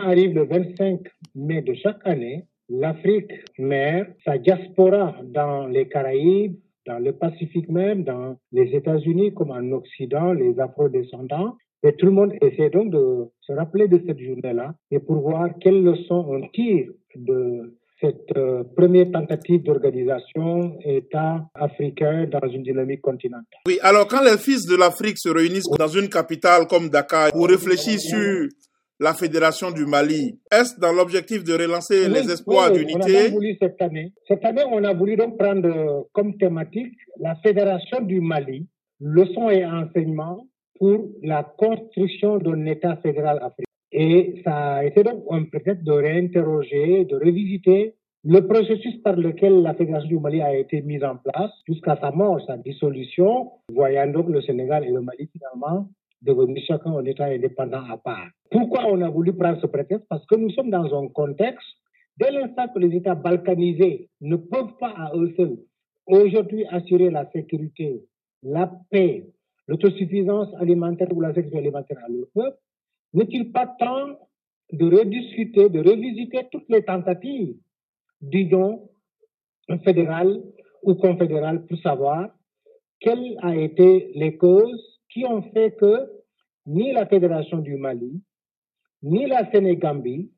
arrive le 25 mai de chaque année, l'Afrique mère, sa diaspora dans les Caraïbes, dans le Pacifique même, dans les États-Unis comme en Occident, les afro-descendants. Et tout le monde essaie donc de se rappeler de cette journée-là et pour voir quelles leçons on tire de cette euh, première tentative d'organisation État africain dans une dynamique continentale. Oui, alors quand les fils de l'Afrique se réunissent dans une capitale comme Dakar pour réfléchir sur la Fédération du Mali. Est-ce dans l'objectif de relancer les espoirs d'unité On a voulu cette année. Cette année, on a voulu donc prendre comme thématique la Fédération du Mali, leçons et enseignements pour la construction d'un État fédéral africain. Et ça a été donc un prétexte de réinterroger, de revisiter le processus par lequel la Fédération du Mali a été mise en place jusqu'à sa mort, sa dissolution, voyant donc le Sénégal et le Mali finalement devenir chacun un État indépendant à part. Pourquoi on a voulu prendre ce prétexte? Parce que nous sommes dans un contexte, dès l'instant que les États balkanisés ne peuvent pas à eux seuls aujourd'hui assurer la sécurité, la paix, l'autosuffisance alimentaire ou la sécurité alimentaire à leur peuple, n'est-il pas temps de rediscuter, de revisiter toutes les tentatives d'union fédérale ou confédérale pour savoir quelles ont été les causes qui ont fait que ni la Fédération du Mali, ni la Sénégambie,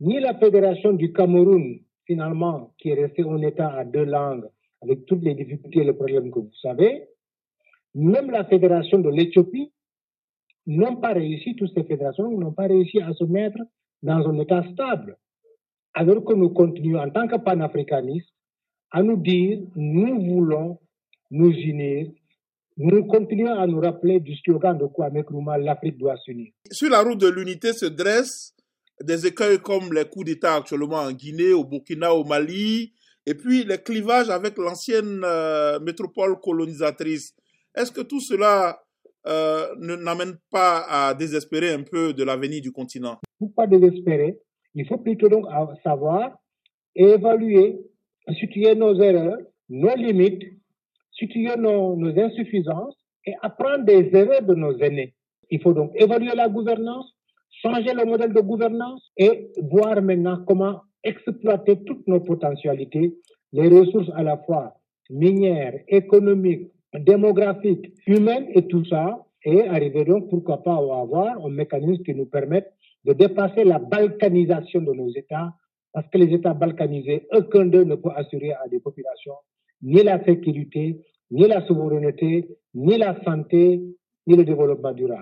ni la Fédération du Cameroun, finalement, qui est resté en État à deux langues, avec toutes les difficultés et les problèmes que vous savez, même la Fédération de l'Éthiopie, n'ont pas réussi, toutes ces fédérations n'ont pas réussi à se mettre dans un État stable. Alors que nous continuons en tant que panafricanistes à nous dire, nous voulons nous unir, nous continuons à nous rappeler du slogan de Kwame Nkrumah, l'Afrique doit s'unir. Sur la route de l'unité se dressent des écueils comme les coups d'État actuellement en Guinée, au Burkina, au Mali, et puis les clivages avec l'ancienne euh, métropole colonisatrice. Est-ce que tout cela euh, n'amène pas à désespérer un peu de l'avenir du continent? Il ne faut pas désespérer. Il faut plutôt donc savoir évaluer, situer nos erreurs, nos limites, situer nos, nos insuffisances et apprendre des erreurs de nos aînés. Il faut donc évaluer la gouvernance, changer le modèle de gouvernance et voir maintenant comment exploiter toutes nos potentialités, les ressources à la fois minières, économiques, démographiques, humaines et tout ça, et arriver donc, pourquoi pas, à avoir un mécanisme qui nous permette de dépasser la balkanisation de nos États, parce que les États balkanisés, aucun d'eux ne peut assurer à des populations ni la sécurité, ni la souveraineté, ni la santé, ni le développement durable.